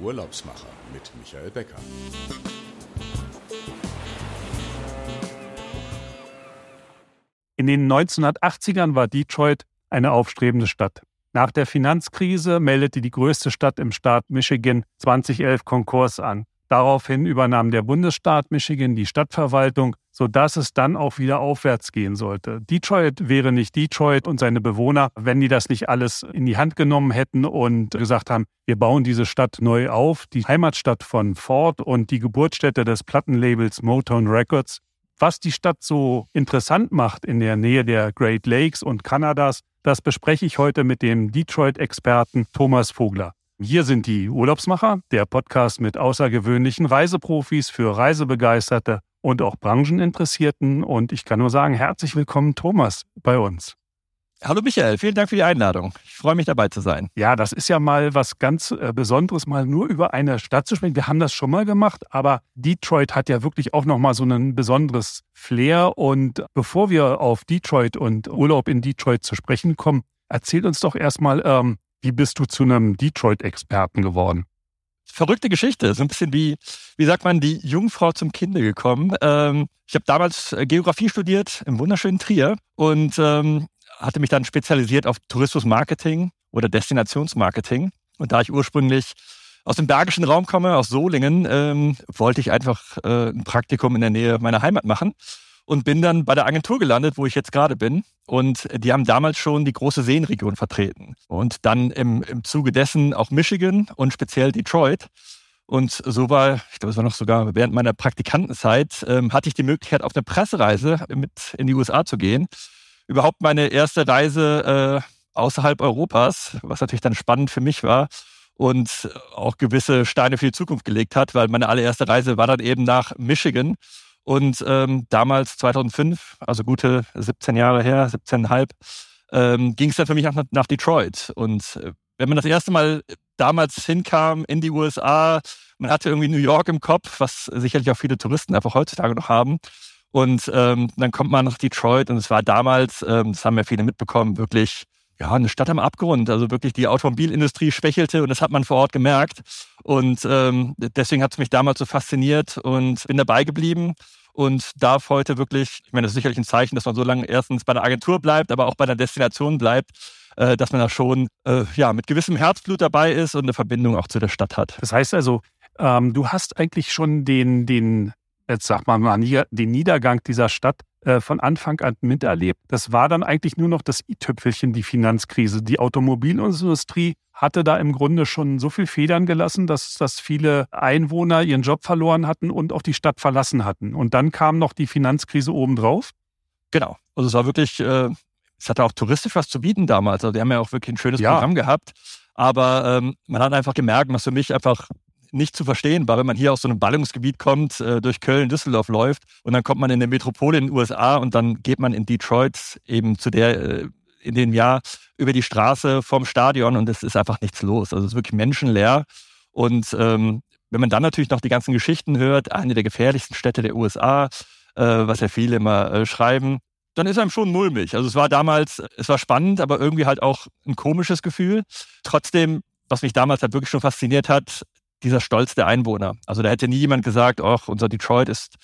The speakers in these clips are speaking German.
Urlaubsmacher mit Michael Becker. In den 1980ern war Detroit eine aufstrebende Stadt. Nach der Finanzkrise meldete die größte Stadt im Staat Michigan 2011 Konkurs an. Daraufhin übernahm der Bundesstaat Michigan die Stadtverwaltung, sodass es dann auch wieder aufwärts gehen sollte. Detroit wäre nicht Detroit und seine Bewohner, wenn die das nicht alles in die Hand genommen hätten und gesagt haben, wir bauen diese Stadt neu auf, die Heimatstadt von Ford und die Geburtsstätte des Plattenlabels Motown Records. Was die Stadt so interessant macht in der Nähe der Great Lakes und Kanadas, das bespreche ich heute mit dem Detroit-Experten Thomas Vogler. Hier sind die Urlaubsmacher, der Podcast mit außergewöhnlichen Reiseprofis für Reisebegeisterte und auch Brancheninteressierten. Und ich kann nur sagen, herzlich willkommen, Thomas, bei uns. Hallo Michael, vielen Dank für die Einladung. Ich freue mich dabei zu sein. Ja, das ist ja mal was ganz äh, Besonderes, mal nur über eine Stadt zu sprechen. Wir haben das schon mal gemacht, aber Detroit hat ja wirklich auch nochmal so ein besonderes Flair. Und bevor wir auf Detroit und Urlaub in Detroit zu sprechen kommen, erzähl uns doch erstmal, ähm, wie bist du zu einem Detroit-Experten geworden? Verrückte Geschichte, so ein bisschen wie, wie sagt man, die Jungfrau zum Kinde gekommen. Ähm, ich habe damals äh, Geografie studiert im wunderschönen Trier und ähm, hatte mich dann spezialisiert auf Tourismusmarketing oder Destinationsmarketing. Und da ich ursprünglich aus dem bergischen Raum komme, aus Solingen, ähm, wollte ich einfach äh, ein Praktikum in der Nähe meiner Heimat machen und bin dann bei der Agentur gelandet, wo ich jetzt gerade bin. Und die haben damals schon die große Seenregion vertreten. Und dann im, im Zuge dessen auch Michigan und speziell Detroit. Und so war, ich glaube, es war noch sogar während meiner Praktikantenzeit, ähm, hatte ich die Möglichkeit, auf eine Pressereise mit in die USA zu gehen. Überhaupt meine erste Reise äh, außerhalb Europas, was natürlich dann spannend für mich war und auch gewisse Steine für die Zukunft gelegt hat, weil meine allererste Reise war dann eben nach Michigan und ähm, damals 2005, also gute 17 Jahre her, 17,5, ähm, ging es dann für mich nach, nach Detroit. Und äh, wenn man das erste Mal damals hinkam in die USA, man hatte irgendwie New York im Kopf, was sicherlich auch viele Touristen einfach heutzutage noch haben. Und ähm, dann kommt man nach Detroit und es war damals, ähm, das haben ja viele mitbekommen, wirklich ja, eine Stadt am Abgrund. Also wirklich die Automobilindustrie schwächelte und das hat man vor Ort gemerkt. Und ähm, deswegen hat es mich damals so fasziniert und bin dabei geblieben und darf heute wirklich, ich meine, das ist sicherlich ein Zeichen, dass man so lange erstens bei der Agentur bleibt, aber auch bei der Destination bleibt, äh, dass man da schon äh, ja, mit gewissem Herzblut dabei ist und eine Verbindung auch zu der Stadt hat. Das heißt also, ähm, du hast eigentlich schon den, den, jetzt sag mal, den Niedergang dieser Stadt äh, von Anfang an miterlebt. Das war dann eigentlich nur noch das i-Tüpfelchen, die Finanzkrise. Die Automobilindustrie hatte da im Grunde schon so viel Federn gelassen, dass, dass viele Einwohner ihren Job verloren hatten und auch die Stadt verlassen hatten. Und dann kam noch die Finanzkrise obendrauf. Genau. Also es war wirklich, äh, es hatte auch touristisch was zu bieten damals. Also die haben ja auch wirklich ein schönes ja. Programm gehabt. Aber ähm, man hat einfach gemerkt, was für mich einfach nicht zu verstehen war, wenn man hier aus so einem Ballungsgebiet kommt, äh, durch Köln, Düsseldorf läuft und dann kommt man in eine Metropole in den USA und dann geht man in Detroit eben zu der äh, in dem Jahr über die Straße vom Stadion und es ist einfach nichts los. Also es ist wirklich menschenleer. Und ähm, wenn man dann natürlich noch die ganzen Geschichten hört, eine der gefährlichsten Städte der USA, äh, was ja viele immer äh, schreiben, dann ist einem schon mulmig. Also es war damals, es war spannend, aber irgendwie halt auch ein komisches Gefühl. Trotzdem, was mich damals halt wirklich schon fasziniert hat, dieser Stolz der Einwohner. Also da hätte nie jemand gesagt, ach, unser Detroit ist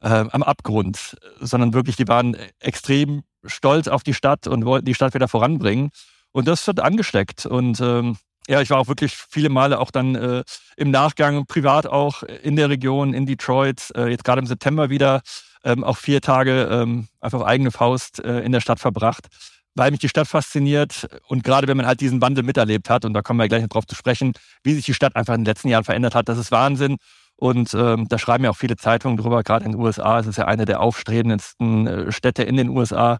äh, am Abgrund, sondern wirklich, die waren extrem stolz auf die Stadt und wollten die Stadt wieder voranbringen. Und das wird angesteckt. Und ähm, ja, ich war auch wirklich viele Male auch dann äh, im Nachgang privat auch in der Region, in Detroit, äh, jetzt gerade im September wieder, ähm, auch vier Tage ähm, einfach auf eigene Faust äh, in der Stadt verbracht weil mich die Stadt fasziniert und gerade wenn man halt diesen Wandel miterlebt hat, und da kommen wir gleich noch drauf zu sprechen, wie sich die Stadt einfach in den letzten Jahren verändert hat, das ist Wahnsinn. Und ähm, da schreiben ja auch viele Zeitungen drüber, gerade in den USA. Es ist ja eine der aufstrebendsten äh, Städte in den USA.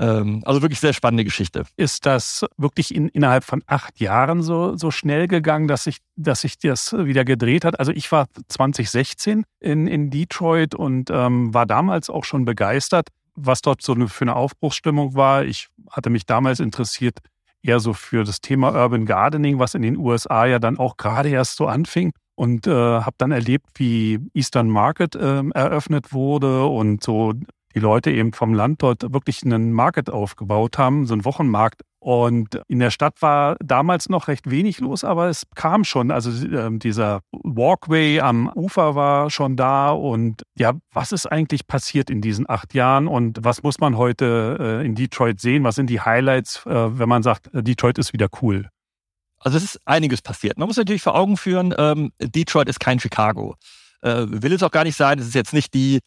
Ähm, also wirklich sehr spannende Geschichte. Ist das wirklich in, innerhalb von acht Jahren so, so schnell gegangen, dass sich, dass sich das wieder gedreht hat? Also ich war 2016 in, in Detroit und ähm, war damals auch schon begeistert was dort so für eine Aufbruchsstimmung war. Ich hatte mich damals interessiert eher so für das Thema Urban Gardening, was in den USA ja dann auch gerade erst so anfing und äh, habe dann erlebt, wie Eastern Market äh, eröffnet wurde und so die Leute eben vom Land dort wirklich einen Market aufgebaut haben, so einen Wochenmarkt. Und in der Stadt war damals noch recht wenig los, aber es kam schon. Also äh, dieser Walkway am Ufer war schon da. Und ja, was ist eigentlich passiert in diesen acht Jahren und was muss man heute äh, in Detroit sehen? Was sind die Highlights, äh, wenn man sagt, äh, Detroit ist wieder cool? Also es ist einiges passiert. Man muss natürlich vor Augen führen, ähm, Detroit ist kein Chicago. Äh, will es auch gar nicht sein. Es ist jetzt nicht die,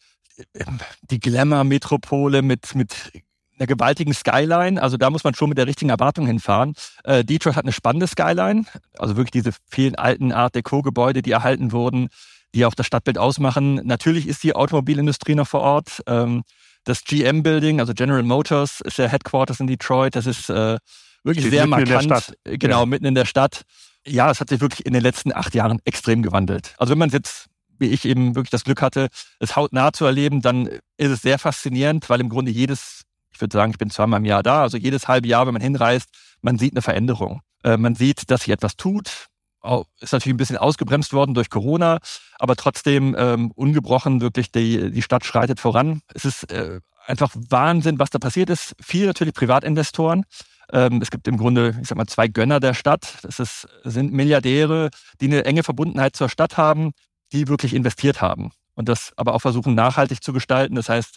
die Glamour-Metropole mit, mit einer gewaltigen Skyline. Also da muss man schon mit der richtigen Erwartung hinfahren. Äh, Detroit hat eine spannende Skyline. Also wirklich diese vielen alten Art Deco-Gebäude, die erhalten wurden, die auch das Stadtbild ausmachen. Natürlich ist die Automobilindustrie noch vor Ort. Ähm, das GM-Building, also General Motors, ist der Headquarters in Detroit. Das ist äh, wirklich Steht sehr markant. Genau, ja. mitten in der Stadt. Ja, es hat sich wirklich in den letzten acht Jahren extrem gewandelt. Also wenn man jetzt, wie ich eben wirklich das Glück hatte, es hautnah zu erleben, dann ist es sehr faszinierend, weil im Grunde jedes, ich würde sagen, ich bin zweimal im Jahr da, also jedes halbe Jahr, wenn man hinreist, man sieht eine Veränderung. Äh, man sieht, dass sich etwas tut. Ist natürlich ein bisschen ausgebremst worden durch Corona, aber trotzdem ähm, ungebrochen wirklich die, die Stadt schreitet voran. Es ist äh, einfach Wahnsinn, was da passiert ist. Viel natürlich Privatinvestoren, ähm, es gibt im Grunde, ich sag mal, zwei Gönner der Stadt. Das ist, sind Milliardäre, die eine enge Verbundenheit zur Stadt haben, die wirklich investiert haben und das aber auch versuchen nachhaltig zu gestalten. Das heißt,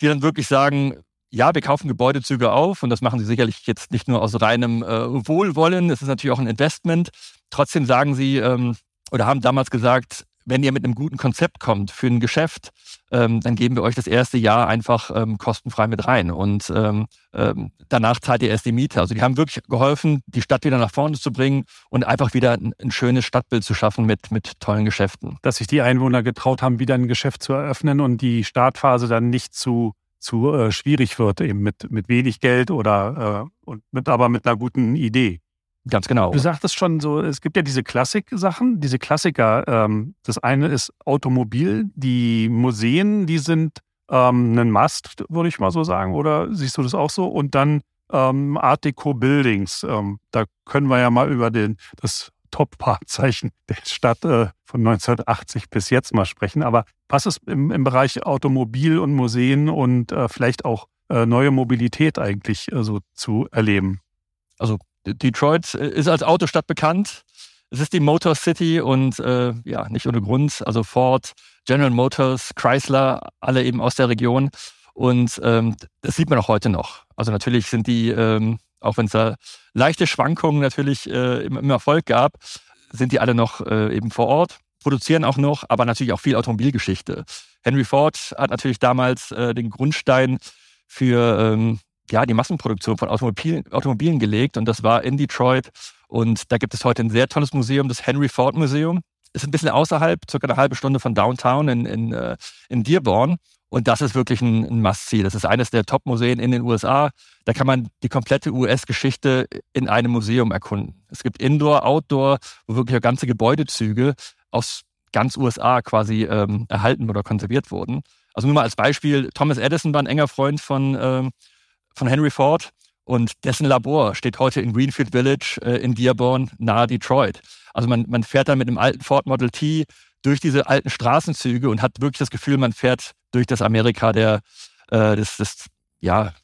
die dann wirklich sagen, ja, wir kaufen Gebäudezüge auf und das machen sie sicherlich jetzt nicht nur aus reinem äh, Wohlwollen, es ist natürlich auch ein Investment. Trotzdem sagen sie ähm, oder haben damals gesagt, wenn ihr mit einem guten Konzept kommt für ein Geschäft, ähm, dann geben wir euch das erste Jahr einfach ähm, kostenfrei mit rein. Und ähm, ähm, danach zahlt ihr erst die Miete. Also die haben wirklich geholfen, die Stadt wieder nach vorne zu bringen und einfach wieder ein, ein schönes Stadtbild zu schaffen mit, mit tollen Geschäften. Dass sich die Einwohner getraut haben, wieder ein Geschäft zu eröffnen und die Startphase dann nicht zu zu äh, schwierig wird, eben mit, mit wenig Geld oder äh, und mit, aber mit einer guten Idee. Ganz genau. Du sagtest schon so, es gibt ja diese Klassik-Sachen, diese Klassiker. Ähm, das eine ist Automobil, die Museen, die sind ähm, ein Must, würde ich mal so sagen. Oder siehst du das auch so? Und dann ähm, Art Deco Buildings. Ähm, da können wir ja mal über den, das Top-Wahrzeichen der Stadt äh, von 1980 bis jetzt mal sprechen. Aber was ist im, im Bereich Automobil und Museen und äh, vielleicht auch äh, neue Mobilität eigentlich äh, so zu erleben? Also Detroit äh, ist als Autostadt bekannt. Es ist die Motor City und äh, ja, nicht ohne Grund. Also Ford, General Motors, Chrysler, alle eben aus der Region. Und ähm, das sieht man auch heute noch. Also natürlich sind die, ähm, auch wenn es da leichte Schwankungen natürlich äh, im, im, Erfolg gab, sind die alle noch äh, eben vor Ort, produzieren auch noch, aber natürlich auch viel Automobilgeschichte. Henry Ford hat natürlich damals äh, den Grundstein für ähm, ja, die Massenproduktion von Automobilen, Automobilen gelegt und das war in Detroit. Und da gibt es heute ein sehr tolles Museum, das Henry Ford Museum. Ist ein bisschen außerhalb, circa eine halbe Stunde von Downtown in, in, äh, in Dearborn. Und das ist wirklich ein, ein Must-See. Das ist eines der Top-Museen in den USA. Da kann man die komplette US-Geschichte in einem Museum erkunden. Es gibt Indoor, Outdoor, wo wirklich ganze Gebäudezüge aus ganz USA quasi ähm, erhalten oder konserviert wurden. Also nur mal als Beispiel, Thomas Edison war ein enger Freund von, ähm, von Henry Ford und dessen Labor steht heute in Greenfield Village äh, in Dearborn nahe Detroit. Also man, man fährt dann mit einem alten Ford Model T durch diese alten Straßenzüge und hat wirklich das Gefühl, man fährt durch das Amerika der, äh, des, des ja,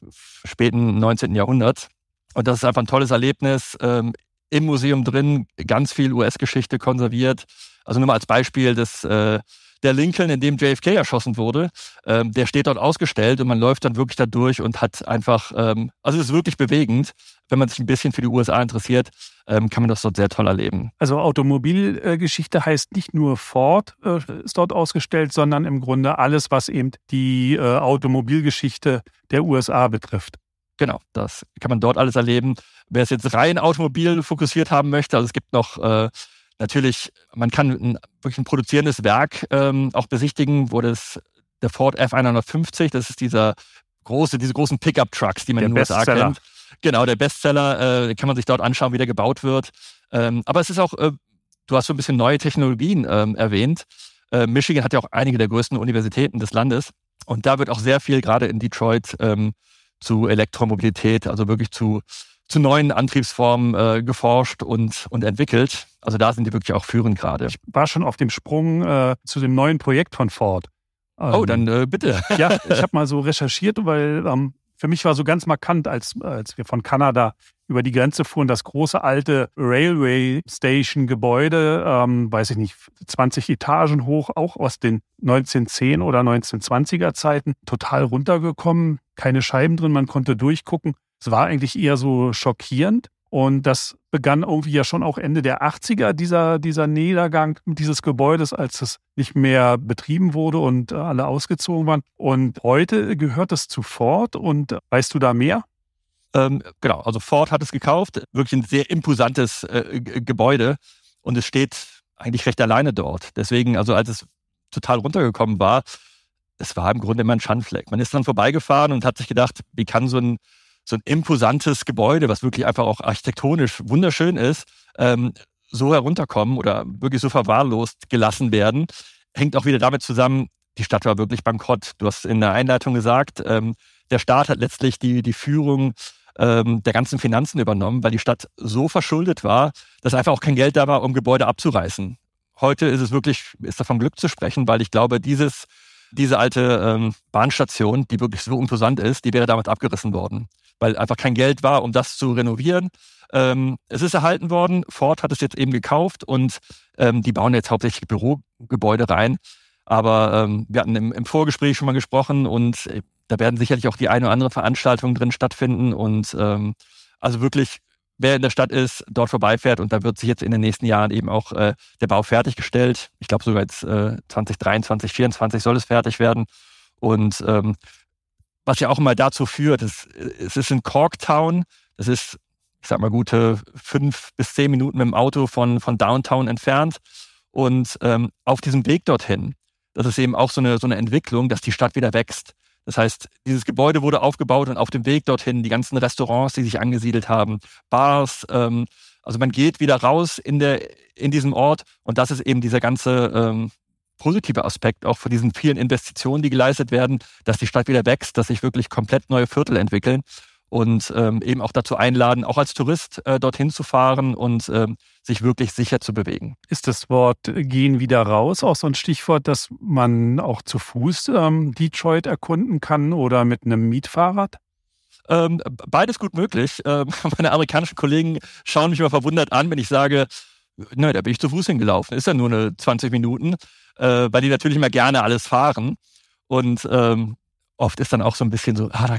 späten 19. Jahrhunderts. Und das ist einfach ein tolles Erlebnis. Ähm, Im Museum drin ganz viel US-Geschichte konserviert. Also nur mal als Beispiel, das äh, der Lincoln, in dem JFK erschossen wurde, ähm, der steht dort ausgestellt und man läuft dann wirklich da durch und hat einfach, ähm, also es ist wirklich bewegend. Wenn man sich ein bisschen für die USA interessiert, ähm, kann man das dort sehr toll erleben. Also Automobilgeschichte heißt nicht nur Ford äh, ist dort ausgestellt, sondern im Grunde alles, was eben die äh, Automobilgeschichte der USA betrifft. Genau, das kann man dort alles erleben. Wer es jetzt rein automobil fokussiert haben möchte, also es gibt noch äh, Natürlich, man kann ein, wirklich ein produzierendes Werk ähm, auch besichtigen, wo das der Ford F150, das ist dieser große, diese großen Pickup-Trucks, die man der in den USA kennt. Genau, der Bestseller, äh, kann man sich dort anschauen, wie der gebaut wird. Ähm, aber es ist auch, äh, du hast so ein bisschen neue Technologien ähm, erwähnt. Äh, Michigan hat ja auch einige der größten Universitäten des Landes. Und da wird auch sehr viel gerade in Detroit ähm, zu Elektromobilität, also wirklich zu zu neuen Antriebsformen äh, geforscht und, und entwickelt. Also da sind die wirklich auch führend gerade. Ich war schon auf dem Sprung äh, zu dem neuen Projekt von Ford. oh, dann äh, bitte. ja, ich habe mal so recherchiert, weil ähm, für mich war so ganz markant, als, als wir von Kanada über die Grenze fuhren, das große alte Railway Station Gebäude, ähm, weiß ich nicht, 20 Etagen hoch, auch aus den 1910 oder 1920er Zeiten, total runtergekommen, keine Scheiben drin, man konnte durchgucken. Es war eigentlich eher so schockierend. Und das begann irgendwie ja schon auch Ende der 80er, dieser, dieser Niedergang dieses Gebäudes, als es nicht mehr betrieben wurde und alle ausgezogen waren. Und heute gehört es zu Ford und weißt du da mehr? Ähm, genau, also Ford hat es gekauft, wirklich ein sehr imposantes äh, Gebäude und es steht eigentlich recht alleine dort. Deswegen, also als es total runtergekommen war, es war im Grunde immer ein Schandfleck. Man ist dann vorbeigefahren und hat sich gedacht, wie kann so ein, so ein imposantes Gebäude, was wirklich einfach auch architektonisch wunderschön ist, ähm, so herunterkommen oder wirklich so verwahrlost gelassen werden, hängt auch wieder damit zusammen, die Stadt war wirklich bankrott. Du hast in der Einleitung gesagt, ähm, der Staat hat letztlich die, die Führung ähm, der ganzen Finanzen übernommen, weil die Stadt so verschuldet war, dass einfach auch kein Geld da war, um Gebäude abzureißen. Heute ist es wirklich, ist davon Glück zu sprechen, weil ich glaube, dieses, diese alte ähm, Bahnstation, die wirklich so imposant ist, die wäre damals abgerissen worden, weil einfach kein Geld war, um das zu renovieren. Ähm, es ist erhalten worden, Ford hat es jetzt eben gekauft und ähm, die bauen jetzt hauptsächlich Bürogebäude rein. Aber ähm, wir hatten im, im Vorgespräch schon mal gesprochen und äh, da werden sicherlich auch die eine oder andere Veranstaltung drin stattfinden. Und ähm, also wirklich, wer in der Stadt ist, dort vorbeifährt und da wird sich jetzt in den nächsten Jahren eben auch äh, der Bau fertiggestellt. Ich glaube sogar jetzt äh, 2023, 2024 soll es fertig werden. Und ähm, was ja auch immer dazu führt, ist, es ist in Corktown, das ist, ich sag mal, gute fünf bis zehn Minuten mit dem Auto von, von Downtown entfernt. Und ähm, auf diesem Weg dorthin, das ist eben auch so eine, so eine Entwicklung, dass die Stadt wieder wächst. Das heißt, dieses Gebäude wurde aufgebaut und auf dem Weg dorthin die ganzen Restaurants, die sich angesiedelt haben, Bars, ähm, also man geht wieder raus in, der, in diesem Ort und das ist eben dieser ganze ähm, positive Aspekt auch von diesen vielen Investitionen, die geleistet werden, dass die Stadt wieder wächst, dass sich wirklich komplett neue Viertel entwickeln und ähm, eben auch dazu einladen, auch als Tourist äh, dorthin zu fahren und ähm, sich wirklich sicher zu bewegen. Ist das Wort gehen wieder raus auch so ein Stichwort, dass man auch zu Fuß ähm, Detroit erkunden kann oder mit einem Mietfahrrad? Ähm, beides gut möglich. Ähm, meine amerikanischen Kollegen schauen mich immer verwundert an, wenn ich sage, nein, da bin ich zu Fuß hingelaufen. Ist ja nur eine 20 Minuten, äh, weil die natürlich immer gerne alles fahren. Und ähm, oft ist dann auch so ein bisschen so, ah, da,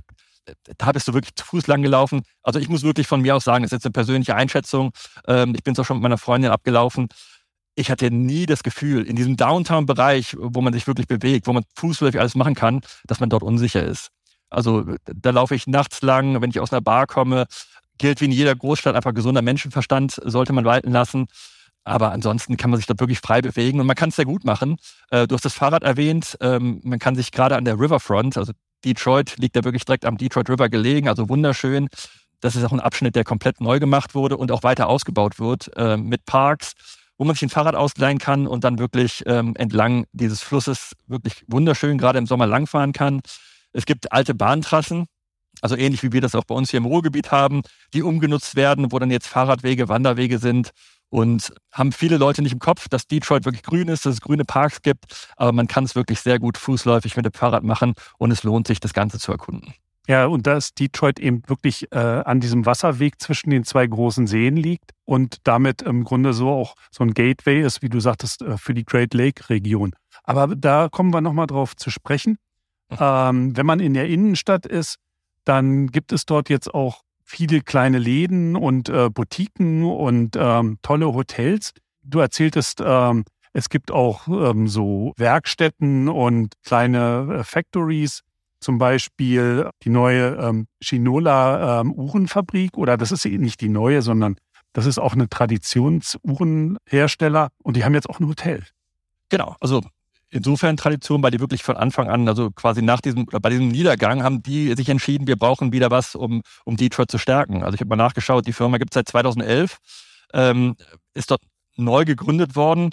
da bist du wirklich zu Fuß lang gelaufen. Also ich muss wirklich von mir aus sagen, das ist jetzt eine persönliche Einschätzung. Ähm, ich bin es auch schon mit meiner Freundin abgelaufen. Ich hatte nie das Gefühl, in diesem Downtown-Bereich, wo man sich wirklich bewegt, wo man fußläufig alles machen kann, dass man dort unsicher ist. Also da laufe ich nachts lang, wenn ich aus einer Bar komme, gilt wie in jeder Großstadt einfach gesunder Menschenverstand, sollte man walten lassen. Aber ansonsten kann man sich dort wirklich frei bewegen und man kann es sehr gut machen. Äh, du hast das Fahrrad erwähnt. Ähm, man kann sich gerade an der Riverfront, also Detroit liegt ja wirklich direkt am Detroit River gelegen, also wunderschön. Das ist auch ein Abschnitt, der komplett neu gemacht wurde und auch weiter ausgebaut wird äh, mit Parks, wo man sich ein Fahrrad ausleihen kann und dann wirklich ähm, entlang dieses Flusses wirklich wunderschön gerade im Sommer langfahren kann. Es gibt alte Bahntrassen, also ähnlich wie wir das auch bei uns hier im Ruhrgebiet haben, die umgenutzt werden, wo dann jetzt Fahrradwege, Wanderwege sind und haben viele Leute nicht im Kopf, dass Detroit wirklich grün ist, dass es grüne Parks gibt, aber man kann es wirklich sehr gut fußläufig mit dem Fahrrad machen und es lohnt sich, das Ganze zu erkunden. Ja, und da ist Detroit eben wirklich äh, an diesem Wasserweg zwischen den zwei großen Seen liegt und damit im Grunde so auch so ein Gateway ist, wie du sagtest, äh, für die Great Lake Region. Aber da kommen wir nochmal drauf zu sprechen. Mhm. Ähm, wenn man in der Innenstadt ist, dann gibt es dort jetzt auch viele kleine Läden und äh, Boutiquen und ähm, tolle Hotels. Du erzähltest, ähm, es gibt auch ähm, so Werkstätten und kleine äh, Factories, zum Beispiel die neue ähm, Shinola ähm, Uhrenfabrik oder das ist nicht die neue, sondern das ist auch eine Traditionsuhrenhersteller und die haben jetzt auch ein Hotel. Genau, also insofern Tradition, weil die wirklich von Anfang an, also quasi nach diesem, bei diesem Niedergang, haben die sich entschieden, wir brauchen wieder was, um, um Detroit zu stärken. Also ich habe mal nachgeschaut, die Firma gibt es seit 2011, ähm, ist dort neu gegründet worden,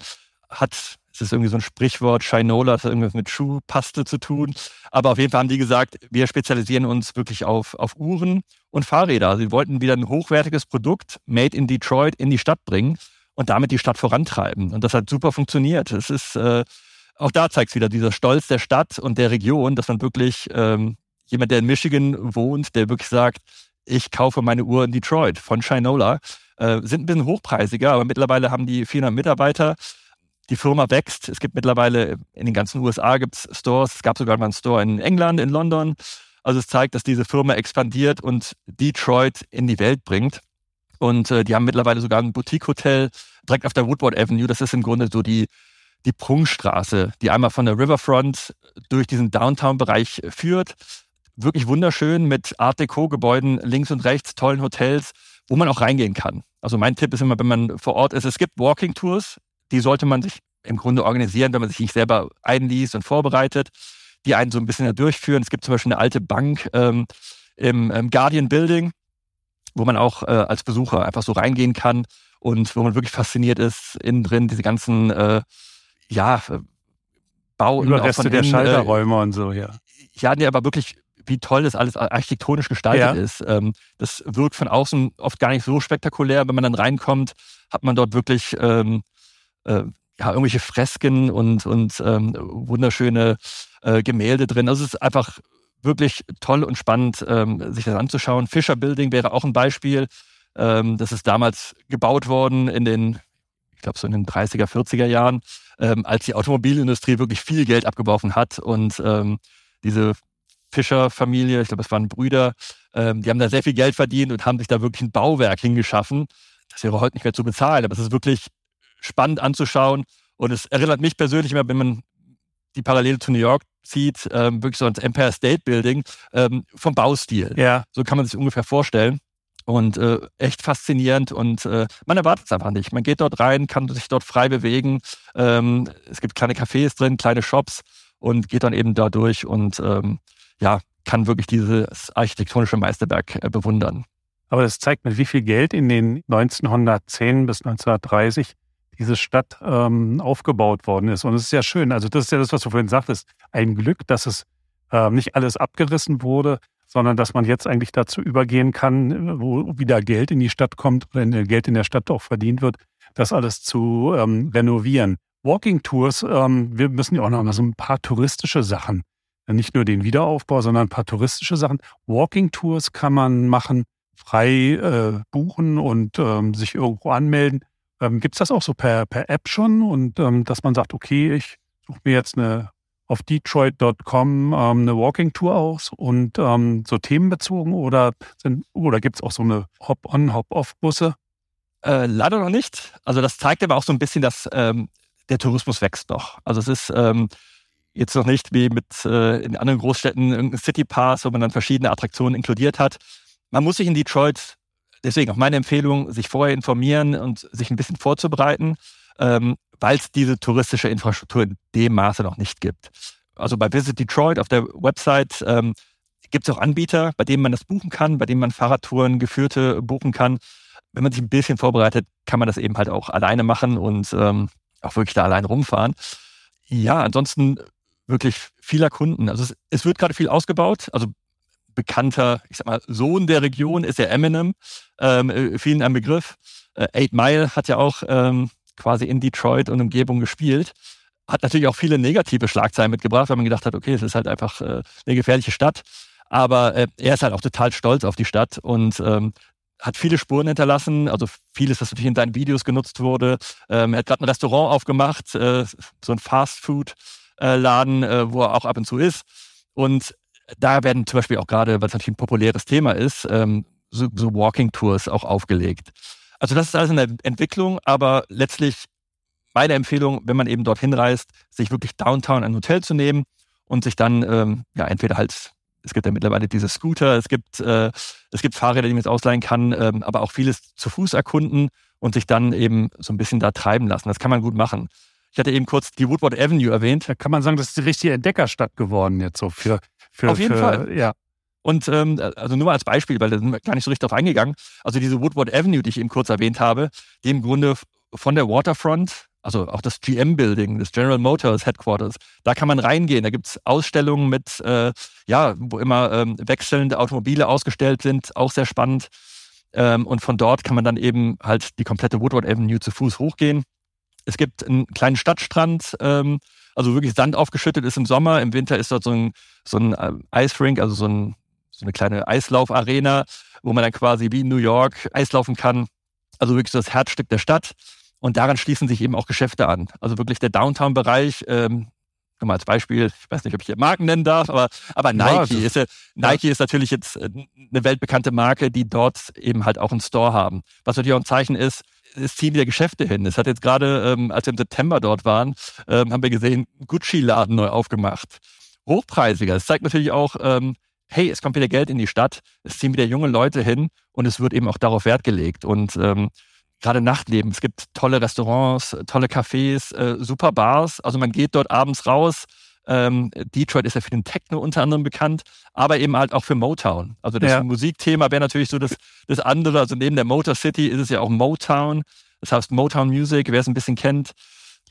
hat, es ist irgendwie so ein Sprichwort, Shinola, hat irgendwas mit Schuhpaste zu tun, aber auf jeden Fall haben die gesagt, wir spezialisieren uns wirklich auf, auf Uhren und Fahrräder. Sie wollten wieder ein hochwertiges Produkt, made in Detroit, in die Stadt bringen und damit die Stadt vorantreiben. Und das hat super funktioniert. Es ist äh, auch da zeigt es wieder dieser Stolz der Stadt und der Region, dass man wirklich ähm, jemand, der in Michigan wohnt, der wirklich sagt, ich kaufe meine Uhr in Detroit von Shinola, äh, sind ein bisschen hochpreisiger, aber mittlerweile haben die 400 Mitarbeiter. Die Firma wächst. Es gibt mittlerweile in den ganzen USA gibt's Stores. Es gab sogar mal einen Store in England, in London. Also es zeigt, dass diese Firma expandiert und Detroit in die Welt bringt. Und äh, die haben mittlerweile sogar ein Boutique-Hotel direkt auf der Woodward Avenue. Das ist im Grunde so die, die Prunkstraße, die einmal von der Riverfront durch diesen Downtown-Bereich führt. Wirklich wunderschön mit Art Deco-Gebäuden links und rechts, tollen Hotels, wo man auch reingehen kann. Also mein Tipp ist immer, wenn man vor Ort ist, es gibt Walking-Tours, die sollte man sich im Grunde organisieren, wenn man sich nicht selber einliest und vorbereitet, die einen so ein bisschen da durchführen. Es gibt zum Beispiel eine alte Bank ähm, im, im Guardian Building, wo man auch äh, als Besucher einfach so reingehen kann und wo man wirklich fasziniert ist, innen drin diese ganzen äh, ja, äh, Bau Überreste von der innen, Schalterräume äh, und so, ja. Ja, nee, aber wirklich, wie toll das alles architektonisch gestaltet ja. ist. Ähm, das wirkt von außen oft gar nicht so spektakulär. Wenn man dann reinkommt, hat man dort wirklich ähm, äh, ja, irgendwelche Fresken und, und ähm, wunderschöne äh, Gemälde drin. Also es ist einfach wirklich toll und spannend, ähm, sich das anzuschauen. Fischer Building wäre auch ein Beispiel. Ähm, das ist damals gebaut worden in den, ich glaube so in den 30er, 40er Jahren, ähm, als die Automobilindustrie wirklich viel Geld abgeworfen hat und ähm, diese Fischer-Familie, ich glaube, es waren Brüder, ähm, die haben da sehr viel Geld verdient und haben sich da wirklich ein Bauwerk hingeschaffen. Das wäre heute nicht mehr zu bezahlen, aber es ist wirklich spannend anzuschauen und es erinnert mich persönlich immer, wenn man die Parallele zu New York zieht, ähm, wirklich so ans Empire State Building ähm, vom Baustil. Ja. So kann man sich ungefähr vorstellen. Und äh, echt faszinierend und äh, man erwartet es einfach nicht. Man geht dort rein, kann sich dort frei bewegen. Ähm, es gibt kleine Cafés drin, kleine Shops und geht dann eben da durch und ähm, ja, kann wirklich dieses architektonische Meisterwerk äh, bewundern. Aber das zeigt, mit wie viel Geld in den 1910 bis 1930 diese Stadt ähm, aufgebaut worden ist. Und es ist ja schön. Also das ist ja das, was du vorhin sagtest. Ein Glück, dass es äh, nicht alles abgerissen wurde, sondern dass man jetzt eigentlich dazu übergehen kann, wo wieder Geld in die Stadt kommt oder Geld in der Stadt auch verdient wird, das alles zu ähm, renovieren. Walking Tours, ähm, wir müssen ja auch noch mal so ein paar touristische Sachen, nicht nur den Wiederaufbau, sondern ein paar touristische Sachen. Walking Tours kann man machen, frei äh, buchen und ähm, sich irgendwo anmelden. Ähm, Gibt es das auch so per, per App schon und ähm, dass man sagt, okay, ich suche mir jetzt eine auf Detroit.com ähm, eine Walking Tour aus und ähm, so themenbezogen oder, oder gibt es auch so eine Hop-on, Hop-off-Busse? Äh, leider noch nicht. Also das zeigt aber auch so ein bisschen, dass ähm, der Tourismus wächst noch. Also es ist ähm, jetzt noch nicht wie mit äh, in anderen Großstädten irgendein City Pass, wo man dann verschiedene Attraktionen inkludiert hat. Man muss sich in Detroit deswegen auch meine Empfehlung, sich vorher informieren und sich ein bisschen vorzubereiten, ähm, weil es diese touristische Infrastruktur in dem Maße noch nicht gibt. Also bei Visit Detroit auf der Website ähm, gibt es auch Anbieter, bei denen man das buchen kann, bei denen man Fahrradtouren, geführte buchen kann. Wenn man sich ein bisschen vorbereitet, kann man das eben halt auch alleine machen und ähm, auch wirklich da allein rumfahren. Ja, ansonsten wirklich vieler Kunden. Also es, es wird gerade viel ausgebaut. Also bekannter, ich sag mal, Sohn der Region ist ja Eminem, ähm, äh, vielen ein Begriff. Äh, Eight Mile hat ja auch ähm, quasi in Detroit und Umgebung gespielt. Hat natürlich auch viele negative Schlagzeilen mitgebracht, weil man gedacht hat, okay, es ist halt einfach äh, eine gefährliche Stadt. Aber äh, er ist halt auch total stolz auf die Stadt und ähm, hat viele Spuren hinterlassen, also vieles, was natürlich in seinen Videos genutzt wurde. Ähm, er hat gerade ein Restaurant aufgemacht, äh, so ein Fast-Food-Laden, äh, wo er auch ab und zu ist. Und da werden zum Beispiel auch gerade, weil es natürlich ein populäres Thema ist, ähm, so, so Walking Tours auch aufgelegt. Also das ist alles in der Entwicklung, aber letztlich meine Empfehlung, wenn man eben dorthin reist, sich wirklich downtown ein Hotel zu nehmen und sich dann ähm, ja entweder halt es gibt ja mittlerweile diese Scooter, es gibt äh, es gibt Fahrräder, die man jetzt ausleihen kann, ähm, aber auch vieles zu Fuß erkunden und sich dann eben so ein bisschen da treiben lassen. Das kann man gut machen. Ich hatte eben kurz die Woodward Avenue erwähnt. Da kann man sagen, das ist die richtige Entdeckerstadt geworden jetzt so für für, Auf jeden für, Fall. Ja. Und ähm, also nur mal als Beispiel, weil da sind wir gar nicht so richtig drauf eingegangen. Also diese Woodward Avenue, die ich eben kurz erwähnt habe, die im Grunde von der Waterfront, also auch das GM-Building, das General Motors Headquarters, da kann man reingehen. Da gibt's Ausstellungen mit, äh, ja, wo immer ähm, wechselnde Automobile ausgestellt sind, auch sehr spannend. Ähm, und von dort kann man dann eben halt die komplette Woodward Avenue zu Fuß hochgehen. Es gibt einen kleinen Stadtstrand, ähm, Also wirklich Sand aufgeschüttet ist im Sommer, im Winter ist dort so ein, so ein äh, Eisrink, also so, ein, so eine kleine Eislaufarena, wo man dann quasi wie in New York Eislaufen kann. Also wirklich so das Herzstück der Stadt. Und daran schließen sich eben auch Geschäfte an. Also wirklich der Downtown-Bereich, ähm, mal als Beispiel, ich weiß nicht, ob ich hier Marken nennen darf, aber, aber Nike, ja, ist, ja, Nike ja. ist natürlich jetzt äh, eine weltbekannte Marke, die dort eben halt auch einen Store haben. Was natürlich auch ein Zeichen ist, es ziehen wieder Geschäfte hin. Es hat jetzt gerade, ähm, als wir im September dort waren, ähm, haben wir gesehen, Gucci-Laden neu aufgemacht. Hochpreisiger. Es zeigt natürlich auch, ähm, hey, es kommt wieder Geld in die Stadt, es ziehen wieder junge Leute hin und es wird eben auch darauf Wert gelegt. Und ähm, gerade Nachtleben. Es gibt tolle Restaurants, tolle Cafés, äh, super Bars. Also man geht dort abends raus. Ähm, Detroit ist ja für den Techno unter anderem bekannt, aber eben halt auch für Motown. Also das ja. Musikthema wäre natürlich so das, das andere. Also neben der Motor City ist es ja auch Motown. Das heißt Motown Music, wer es ein bisschen kennt.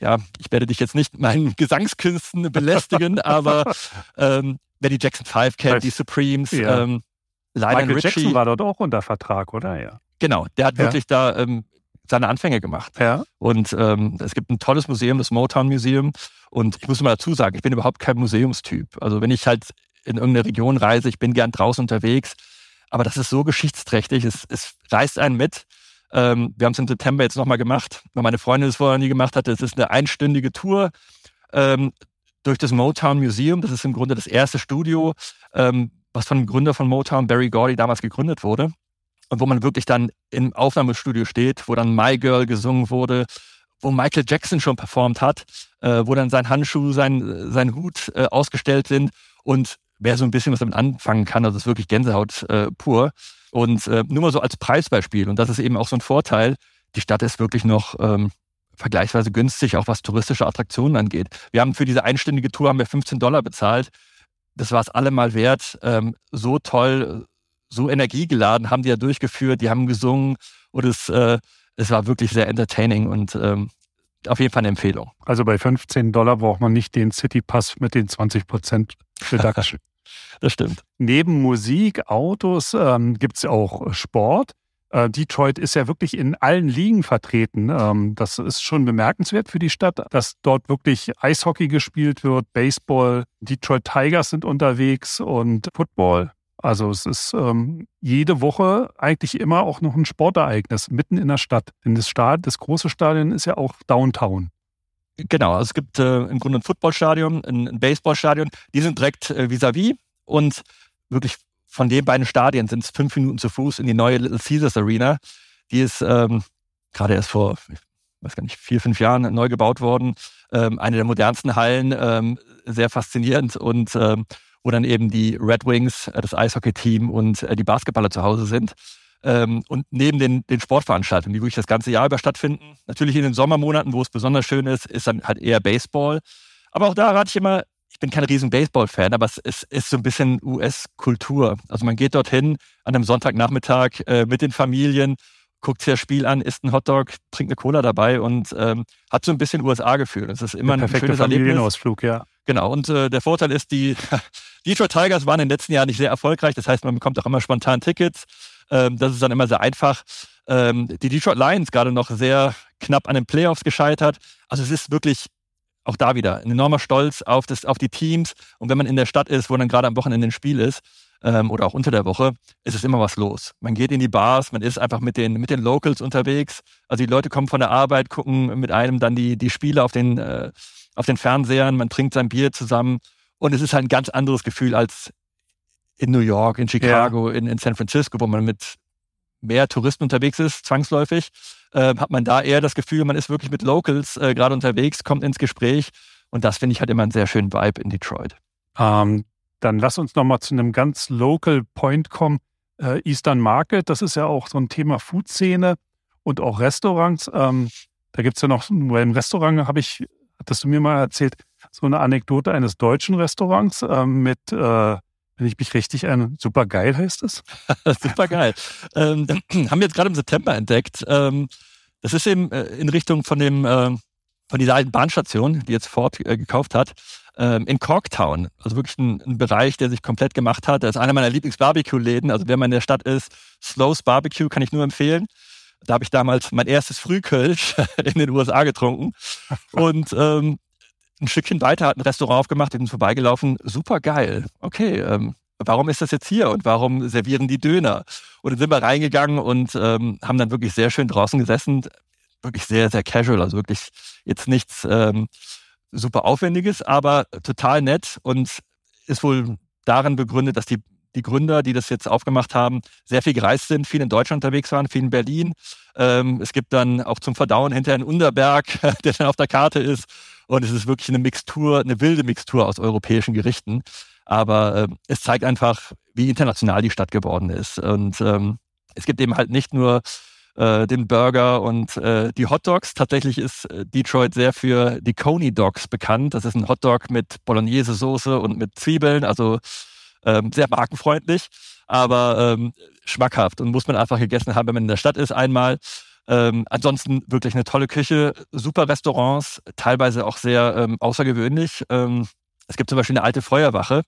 Ja, ich werde dich jetzt nicht mit meinen Gesangskünsten belästigen, aber ähm, wer die Jackson 5 kennt, die Supremes, ja. ähm, Lionel Michael Richie. Jackson war dort auch unter Vertrag, oder? Ja. Genau, der hat ja. wirklich da ähm, seine Anfänge gemacht. Ja. Und ähm, es gibt ein tolles Museum, das Motown Museum. Und ich muss mal dazu sagen, ich bin überhaupt kein Museumstyp. Also wenn ich halt in irgendeine Region reise, ich bin gern draußen unterwegs. Aber das ist so geschichtsträchtig, es, es reißt einen mit. Ähm, wir haben es im September jetzt nochmal gemacht, weil meine Freundin es vorher nie gemacht hatte. Es ist eine einstündige Tour ähm, durch das Motown Museum. Das ist im Grunde das erste Studio, ähm, was von dem Gründer von Motown, Barry Gordy, damals gegründet wurde und wo man wirklich dann im Aufnahmestudio steht, wo dann My Girl gesungen wurde, wo Michael Jackson schon performt hat, äh, wo dann sein Handschuh, sein, sein Hut äh, ausgestellt sind und wer so ein bisschen was damit anfangen kann, also das ist wirklich Gänsehaut äh, pur. Und äh, nur mal so als Preisbeispiel, und das ist eben auch so ein Vorteil, die Stadt ist wirklich noch ähm, vergleichsweise günstig, auch was touristische Attraktionen angeht. Wir haben für diese einstündige Tour haben wir 15 Dollar bezahlt. Das war es allemal wert. Ähm, so toll, so energiegeladen haben die ja durchgeführt, die haben gesungen und es, äh, es war wirklich sehr entertaining und ähm, auf jeden Fall eine Empfehlung. Also bei 15 Dollar braucht man nicht den City Pass mit den 20 Prozent Reduction. das stimmt. Neben Musik, Autos ähm, gibt es auch Sport. Äh, Detroit ist ja wirklich in allen Ligen vertreten. Ähm, das ist schon bemerkenswert für die Stadt, dass dort wirklich Eishockey gespielt wird, Baseball, Detroit Tigers sind unterwegs und Football. Also es ist ähm, jede Woche eigentlich immer auch noch ein Sportereignis mitten in der Stadt. Denn das, Stad das große Stadion ist ja auch Downtown. Genau, also es gibt äh, im Grunde ein Footballstadion, ein, ein Baseballstadion. Die sind direkt äh, vis-à-vis -vis und wirklich von den beiden Stadien sind es fünf Minuten zu Fuß in die neue Little Caesars Arena. Die ist ähm, gerade erst vor, ich weiß gar nicht, vier, fünf Jahren neu gebaut worden. Ähm, eine der modernsten Hallen, ähm, sehr faszinierend und ähm, wo dann eben die Red Wings, äh, das Eishockey-Team und äh, die Basketballer zu Hause sind. Ähm, und neben den, den Sportveranstaltungen, die wirklich das ganze Jahr über stattfinden, natürlich in den Sommermonaten, wo es besonders schön ist, ist dann halt eher Baseball. Aber auch da rate ich immer, ich bin kein riesen Baseball-Fan, aber es ist, ist so ein bisschen US-Kultur. Also man geht dorthin an einem Sonntagnachmittag äh, mit den Familien, guckt sich das Spiel an, isst einen Hotdog, trinkt eine Cola dabei und ähm, hat so ein bisschen USA-Gefühl. Das ist immer ein schönes Familienausflug, ja. Genau. Und äh, der Vorteil ist, die Detroit Tigers waren in den letzten Jahren nicht sehr erfolgreich. Das heißt, man bekommt auch immer spontan Tickets. Ähm, das ist dann immer sehr einfach. Ähm, die Detroit Lions gerade noch sehr knapp an den Playoffs gescheitert. Also es ist wirklich auch da wieder ein enormer Stolz auf, das, auf die Teams. Und wenn man in der Stadt ist, wo dann gerade am Wochenende ein Spiel ist, ähm, oder auch unter der Woche, ist es immer was los. Man geht in die Bars, man ist einfach mit den, mit den Locals unterwegs. Also die Leute kommen von der Arbeit, gucken mit einem dann die, die Spiele auf den, äh, auf den Fernsehern, man trinkt sein Bier zusammen. Und es ist halt ein ganz anderes Gefühl als in New York, in Chicago, ja. in, in San Francisco, wo man mit mehr Touristen unterwegs ist, zwangsläufig, äh, hat man da eher das Gefühl, man ist wirklich mit Locals äh, gerade unterwegs, kommt ins Gespräch. Und das finde ich halt immer einen sehr schönen Vibe in Detroit. Ähm, dann lass uns nochmal zu einem ganz local Point kommen. Äh, Eastern Market, das ist ja auch so ein Thema Food-Szene und auch Restaurants. Ähm, da gibt es ja noch, ein Restaurant habe ich, hattest du mir mal erzählt, so eine Anekdote eines deutschen Restaurants äh, mit, äh, wenn ich mich richtig erinnere, super geil heißt es. super geil. ähm, haben wir jetzt gerade im September entdeckt. Ähm, das ist eben äh, in Richtung von dem äh, von dieser alten Bahnstation, die jetzt Ford äh, gekauft hat, ähm, in Corktown. Also wirklich ein, ein, Bereich, der sich komplett gemacht hat. Das ist einer meiner Lieblings-Barbecue-Läden. Also wenn man in der Stadt ist, Slow's Barbecue kann ich nur empfehlen. Da habe ich damals mein erstes Frühkölsch in den USA getrunken. Und ähm, ein Stückchen weiter hat ein Restaurant aufgemacht, sind vorbeigelaufen, super geil. Okay, ähm, warum ist das jetzt hier und warum servieren die Döner? Und dann sind wir reingegangen und ähm, haben dann wirklich sehr schön draußen gesessen, wirklich sehr, sehr casual, also wirklich jetzt nichts ähm, super Aufwendiges, aber total nett und ist wohl darin begründet, dass die, die Gründer, die das jetzt aufgemacht haben, sehr viel gereist sind, viel in Deutschland unterwegs waren, viel in Berlin. Ähm, es gibt dann auch zum Verdauen hinterher einen Unterberg, der dann auf der Karte ist. Und es ist wirklich eine Mixtur, eine wilde Mixtur aus europäischen Gerichten. Aber äh, es zeigt einfach, wie international die Stadt geworden ist. Und ähm, es gibt eben halt nicht nur äh, den Burger und äh, die Hot Dogs. Tatsächlich ist äh, Detroit sehr für die Coney Dogs bekannt. Das ist ein Hotdog mit Bolognese-Soße und mit Zwiebeln, also ähm, sehr markenfreundlich, aber ähm, schmackhaft und muss man einfach gegessen haben, wenn man in der Stadt ist einmal. Ähm, ansonsten wirklich eine tolle Küche, super Restaurants, teilweise auch sehr ähm, außergewöhnlich. Ähm, es gibt zum Beispiel eine alte Feuerwache,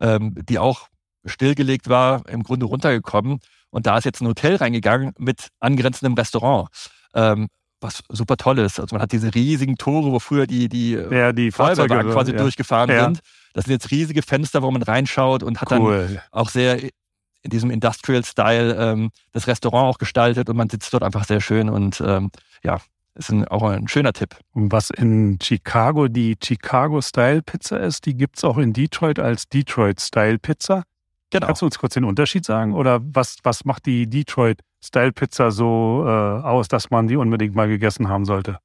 ähm, die auch stillgelegt war, im Grunde runtergekommen. Und da ist jetzt ein Hotel reingegangen mit angrenzendem Restaurant. Ähm, was super toll ist. Also man hat diese riesigen Tore, wo früher die, die, ja, die Feuerwehrwagen quasi ja. durchgefahren ja. sind. Das sind jetzt riesige Fenster, wo man reinschaut und hat cool. dann auch sehr in diesem Industrial-Style ähm, das Restaurant auch gestaltet und man sitzt dort einfach sehr schön und ähm, ja, ist ein, auch ein schöner Tipp. Und was in Chicago die Chicago-Style-Pizza ist, die gibt es auch in Detroit als Detroit-Style-Pizza. Genau. Kannst du uns kurz den Unterschied sagen? Oder was, was macht die Detroit-Style-Pizza so äh, aus, dass man die unbedingt mal gegessen haben sollte?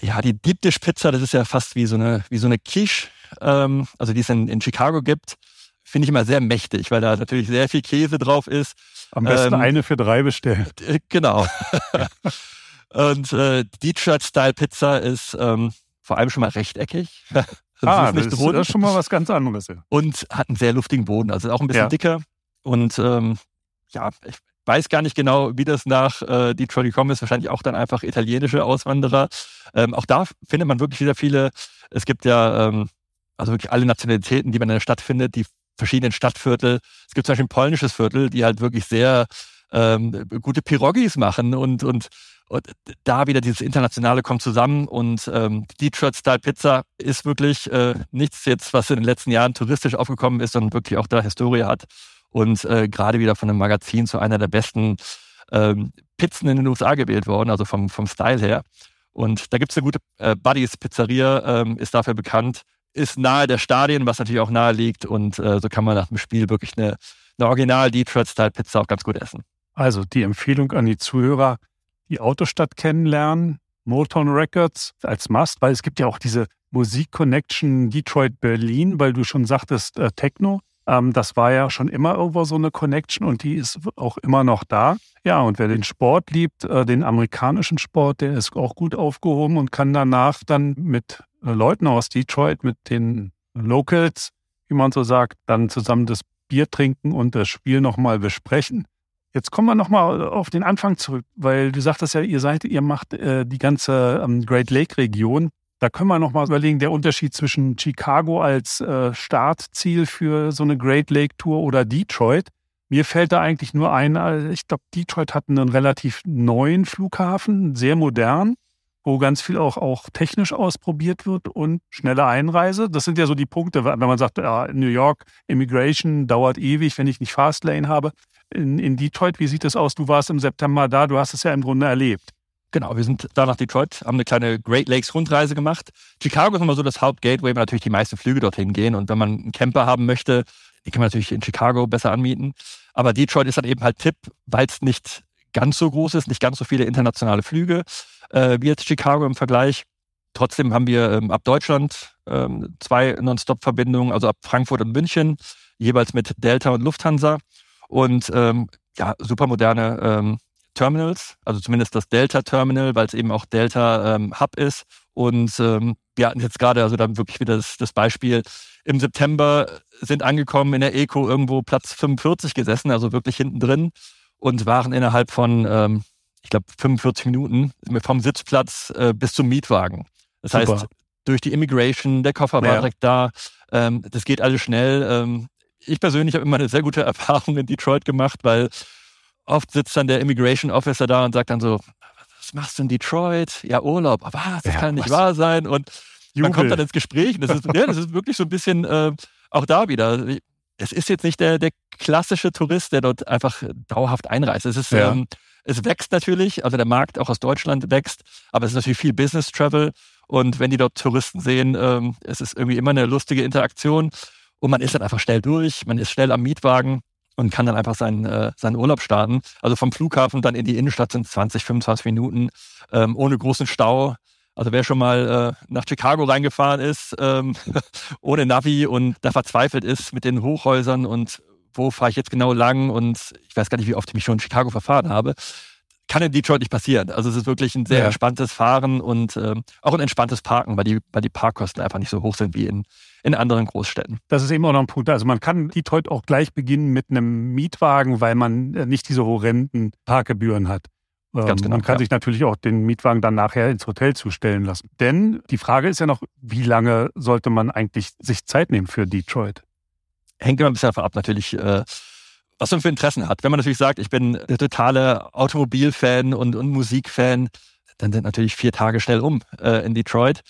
Ja, die Deep Dish Pizza, das ist ja fast wie so eine, wie so eine Quiche, ähm, also die es in, in Chicago gibt, finde ich immer sehr mächtig, weil da natürlich sehr viel Käse drauf ist. Am besten ähm, eine für drei bestellen. Äh, genau. Und äh, Detroit Style Pizza ist ähm, vor allem schon mal rechteckig. das ah, ist nicht das, rund. das ist schon mal was ganz anderes. Ja. Und hat einen sehr luftigen Boden, also auch ein bisschen ja. dicker. Und ähm, ja, ich weiß gar nicht genau, wie das nach äh, Detroit gekommen ist. Wahrscheinlich auch dann einfach italienische Auswanderer. Ähm, auch da findet man wirklich wieder viele. Es gibt ja ähm, also wirklich alle Nationalitäten, die man in der Stadt findet, die verschiedenen Stadtviertel. Es gibt zum Beispiel ein polnisches Viertel, die halt wirklich sehr ähm, gute Pirogis machen und, und, und da wieder dieses Internationale kommt zusammen und ähm, Detroit Style Pizza ist wirklich äh, nichts jetzt, was in den letzten Jahren touristisch aufgekommen ist, sondern wirklich auch da Historie hat und äh, gerade wieder von einem Magazin zu einer der besten ähm, Pizzen in den USA gewählt worden, also vom, vom Style her. Und da gibt es eine gute äh, Buddies Pizzeria, ähm, ist dafür bekannt, ist nahe der Stadien, was natürlich auch nahe liegt. Und äh, so kann man nach dem Spiel wirklich eine, eine Original Detroit Style Pizza auch ganz gut essen. Also die Empfehlung an die Zuhörer, die Autostadt kennenlernen, Motown Records als Must, weil es gibt ja auch diese Musik Connection Detroit Berlin, weil du schon sagtest äh, Techno. Ähm, das war ja schon immer irgendwo so eine Connection und die ist auch immer noch da. Ja, und wer den Sport liebt, äh, den amerikanischen Sport, der ist auch gut aufgehoben und kann danach dann mit äh, Leuten aus Detroit, mit den Locals, wie man so sagt, dann zusammen das Bier trinken und das Spiel nochmal besprechen. Jetzt kommen wir nochmal auf den Anfang zurück, weil du sagtest ja, ihr seid, ihr macht äh, die ganze ähm, Great Lake Region. Da können wir nochmal überlegen, der Unterschied zwischen Chicago als äh, Startziel für so eine Great Lake Tour oder Detroit. Mir fällt da eigentlich nur ein, äh, ich glaube, Detroit hat einen relativ neuen Flughafen, sehr modern wo ganz viel auch, auch technisch ausprobiert wird und schnelle Einreise. Das sind ja so die Punkte, wenn man sagt, ja, New York, Immigration dauert ewig, wenn ich nicht Fastlane habe. In, in Detroit, wie sieht das aus? Du warst im September da, du hast es ja im Grunde erlebt. Genau, wir sind da nach Detroit, haben eine kleine Great Lakes Rundreise gemacht. Chicago ist immer so das Hauptgateway, weil natürlich die meisten Flüge dorthin gehen. Und wenn man einen Camper haben möchte, die kann man natürlich in Chicago besser anmieten. Aber Detroit ist dann eben halt Tipp, weil es nicht ganz so groß ist, nicht ganz so viele internationale Flüge äh, wie jetzt Chicago im Vergleich. Trotzdem haben wir ähm, ab Deutschland ähm, zwei Non-Stop-Verbindungen, also ab Frankfurt und München, jeweils mit Delta und Lufthansa. Und ähm, ja, super moderne ähm, Terminals, also zumindest das Delta-Terminal, weil es eben auch Delta-Hub ähm, ist. Und ähm, wir hatten jetzt gerade, also dann wirklich wieder das, das Beispiel, im September sind angekommen in der Eco irgendwo Platz 45 gesessen, also wirklich hinten drin und waren innerhalb von ähm, ich glaube, 45 Minuten vom Sitzplatz äh, bis zum Mietwagen. Das Super. heißt, durch die Immigration, der Koffer war ja. direkt da. Ähm, das geht alles schnell. Ähm, ich persönlich habe immer eine sehr gute Erfahrung in Detroit gemacht, weil oft sitzt dann der Immigration Officer da und sagt dann so, was machst du in Detroit? Ja, Urlaub. Aber was? Das ja, kann nicht was? wahr sein. Und man kommt dann ins Gespräch. Und das ist, ja, das ist wirklich so ein bisschen äh, auch da wieder. Es ist jetzt nicht der, der klassische Tourist, der dort einfach dauerhaft einreist. Es ist, ja. ähm, es wächst natürlich, also der Markt auch aus Deutschland wächst, aber es ist natürlich viel Business Travel. Und wenn die dort Touristen sehen, ähm, es ist irgendwie immer eine lustige Interaktion. Und man ist dann einfach schnell durch, man ist schnell am Mietwagen und kann dann einfach seinen, äh, seinen Urlaub starten. Also vom Flughafen dann in die Innenstadt sind 20, 25 Minuten ähm, ohne großen Stau. Also wer schon mal äh, nach Chicago reingefahren ist, ähm, ohne Navi und da verzweifelt ist mit den Hochhäusern und wo fahre ich jetzt genau lang und ich weiß gar nicht, wie oft ich mich schon in Chicago verfahren habe, kann in Detroit nicht passieren. Also es ist wirklich ein sehr ja. entspanntes Fahren und ähm, auch ein entspanntes Parken, weil die, weil die Parkkosten einfach nicht so hoch sind wie in, in anderen Großstädten. Das ist eben auch noch ein Punkt. Also man kann Detroit auch gleich beginnen mit einem Mietwagen, weil man äh, nicht diese horrenden Parkgebühren hat. Ähm, Ganz genau, man kann ja. sich natürlich auch den Mietwagen dann nachher ins Hotel zustellen lassen. Denn die Frage ist ja noch, wie lange sollte man eigentlich sich Zeit nehmen für Detroit? Hängt immer ein bisschen davon ab, natürlich, äh, was man für Interessen hat. Wenn man natürlich sagt, ich bin der totale Automobilfan und, und Musikfan, dann sind natürlich vier Tage schnell um äh, in Detroit.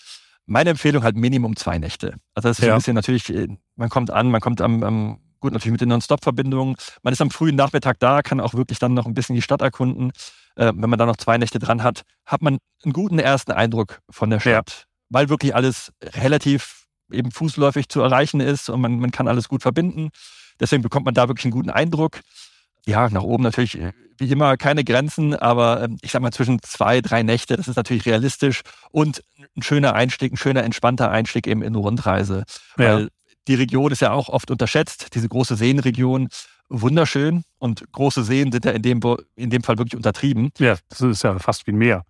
Meine Empfehlung halt Minimum zwei Nächte. Also das ist ja. ein bisschen natürlich, äh, man kommt an, man kommt am, am gut natürlich mit den Non-Stop-Verbindungen. Man ist am frühen Nachmittag da, kann auch wirklich dann noch ein bisschen die Stadt erkunden. Äh, wenn man da noch zwei Nächte dran hat, hat man einen guten ersten Eindruck von der Stadt, ja. weil wirklich alles relativ eben fußläufig zu erreichen ist und man, man kann alles gut verbinden. Deswegen bekommt man da wirklich einen guten Eindruck. Ja, nach oben natürlich äh, wie immer keine Grenzen, aber ähm, ich sag mal zwischen zwei, drei Nächte, das ist natürlich realistisch und ein schöner Einstieg, ein schöner, entspannter Einstieg eben in eine Rundreise. Ja. Weil die Region ist ja auch oft unterschätzt, diese große Seenregion. Wunderschön und große Seen sind ja in dem, in dem Fall wirklich untertrieben. Ja, das ist ja fast wie ein Meer.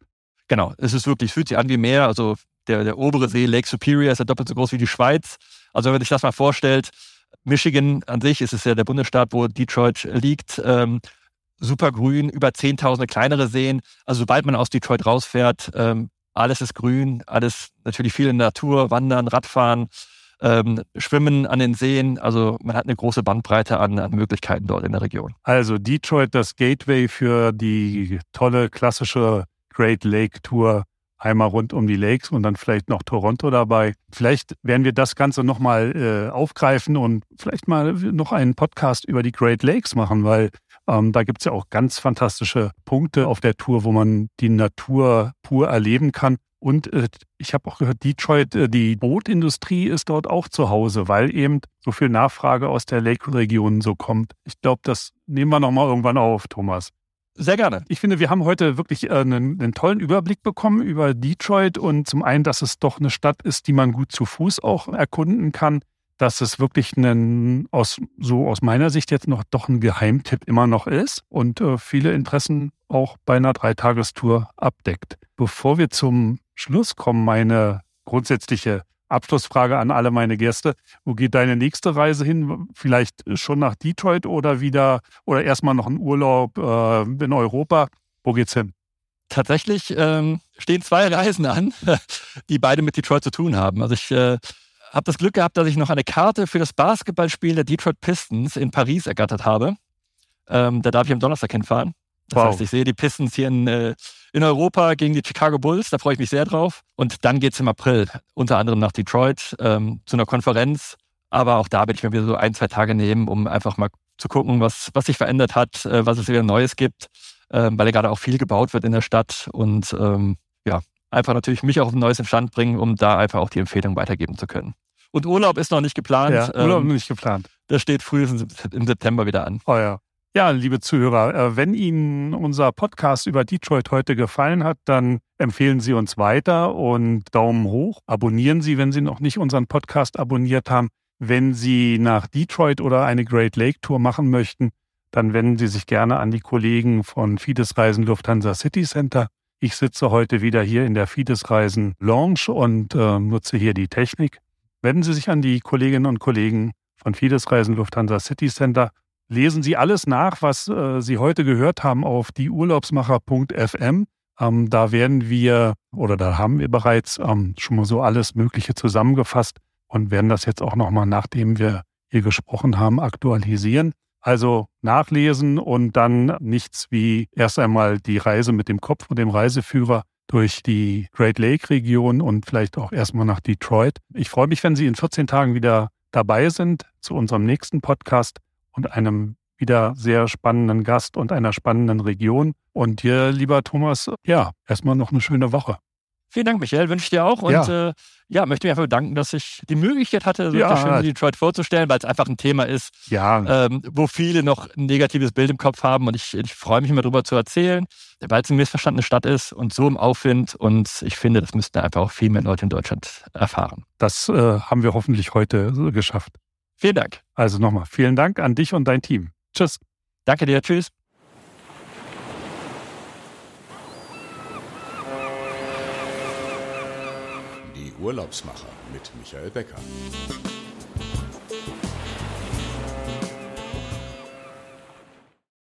Genau, es ist wirklich, fühlt sich an wie Meer. Also der, der obere See, Lake Superior, ist ja doppelt so groß wie die Schweiz. Also wenn man sich das mal vorstellt, Michigan an sich ist es ja der Bundesstaat, wo Detroit liegt. Ähm, super grün, über 10.000 kleinere Seen. Also sobald man aus Detroit rausfährt, ähm, alles ist grün, alles natürlich viel in der Natur, Wandern, Radfahren, ähm, Schwimmen an den Seen. Also man hat eine große Bandbreite an, an Möglichkeiten dort in der Region. Also Detroit das Gateway für die tolle klassische Great Lake Tour einmal rund um die Lakes und dann vielleicht noch Toronto dabei. Vielleicht werden wir das Ganze nochmal äh, aufgreifen und vielleicht mal noch einen Podcast über die Great Lakes machen, weil ähm, da gibt es ja auch ganz fantastische Punkte auf der Tour, wo man die Natur pur erleben kann. Und äh, ich habe auch gehört, Detroit, äh, die Bootindustrie ist dort auch zu Hause, weil eben so viel Nachfrage aus der Lake-Region so kommt. Ich glaube, das nehmen wir nochmal irgendwann auf, Thomas. Sehr gerne. Ich finde, wir haben heute wirklich äh, einen, einen, tollen Überblick bekommen über Detroit und zum einen, dass es doch eine Stadt ist, die man gut zu Fuß auch erkunden kann, dass es wirklich ein, aus, so aus meiner Sicht jetzt noch doch ein Geheimtipp immer noch ist und äh, viele Interessen auch bei einer Dreitagestour abdeckt. Bevor wir zum Schluss kommen, meine grundsätzliche Abschlussfrage an alle meine Gäste. Wo geht deine nächste Reise hin? Vielleicht schon nach Detroit oder wieder oder erstmal noch ein Urlaub äh, in Europa? Wo geht's hin? Tatsächlich ähm, stehen zwei Reisen an, die beide mit Detroit zu tun haben. Also ich äh, habe das Glück gehabt, dass ich noch eine Karte für das Basketballspiel der Detroit Pistons in Paris ergattert habe. Ähm, da darf ich am Donnerstag hinfahren. Das wow. heißt, ich sehe die Pistons hier in, äh, in Europa gegen die Chicago Bulls. Da freue ich mich sehr drauf. Und dann geht es im April unter anderem nach Detroit ähm, zu einer Konferenz. Aber auch da werde ich mir wieder so ein, zwei Tage nehmen, um einfach mal zu gucken, was, was sich verändert hat, äh, was es wieder Neues gibt, äh, weil ja gerade auch viel gebaut wird in der Stadt. Und ähm, ja, einfach natürlich mich auch auf ein neues Stand bringen, um da einfach auch die Empfehlung weitergeben zu können. Und Urlaub ist noch nicht geplant. Ja, Urlaub ähm, nicht geplant. Das steht frühestens im September wieder an. Oh ja. Ja, liebe Zuhörer, äh, wenn Ihnen unser Podcast über Detroit heute gefallen hat, dann empfehlen Sie uns weiter und Daumen hoch. Abonnieren Sie, wenn Sie noch nicht unseren Podcast abonniert haben. Wenn Sie nach Detroit oder eine Great Lake Tour machen möchten, dann wenden Sie sich gerne an die Kollegen von Fides Reisen Lufthansa City Center. Ich sitze heute wieder hier in der Fides Reisen Lounge und äh, nutze hier die Technik. Wenden Sie sich an die Kolleginnen und Kollegen von Fides Reisen Lufthansa City Center lesen Sie alles nach, was äh, Sie heute gehört haben auf dieurlaubsmacher.fm. Ähm, da werden wir oder da haben wir bereits ähm, schon mal so alles Mögliche zusammengefasst und werden das jetzt auch nochmal, nachdem wir hier gesprochen haben, aktualisieren. Also nachlesen und dann nichts wie erst einmal die Reise mit dem Kopf und dem Reiseführer durch die Great Lake Region und vielleicht auch erstmal nach Detroit. Ich freue mich, wenn Sie in 14 Tagen wieder dabei sind zu unserem nächsten Podcast und einem wieder sehr spannenden Gast und einer spannenden Region. Und dir, lieber Thomas, ja, erstmal noch eine schöne Woche. Vielen Dank, Michael, wünsche ich dir auch. Und ja, äh, ja möchte mich einfach bedanken, dass ich die Möglichkeit hatte, so ja. schön Detroit vorzustellen, weil es einfach ein Thema ist, ja. ähm, wo viele noch ein negatives Bild im Kopf haben. Und ich, ich freue mich immer darüber zu erzählen, weil es eine missverstandene Stadt ist und so im Aufwind. Und ich finde, das müssten einfach auch viel mehr Leute in Deutschland erfahren. Das äh, haben wir hoffentlich heute geschafft. Vielen Dank. Also nochmal vielen Dank an dich und dein Team. Tschüss. Danke dir. Tschüss. Urlaubsmacher mit Michael Becker.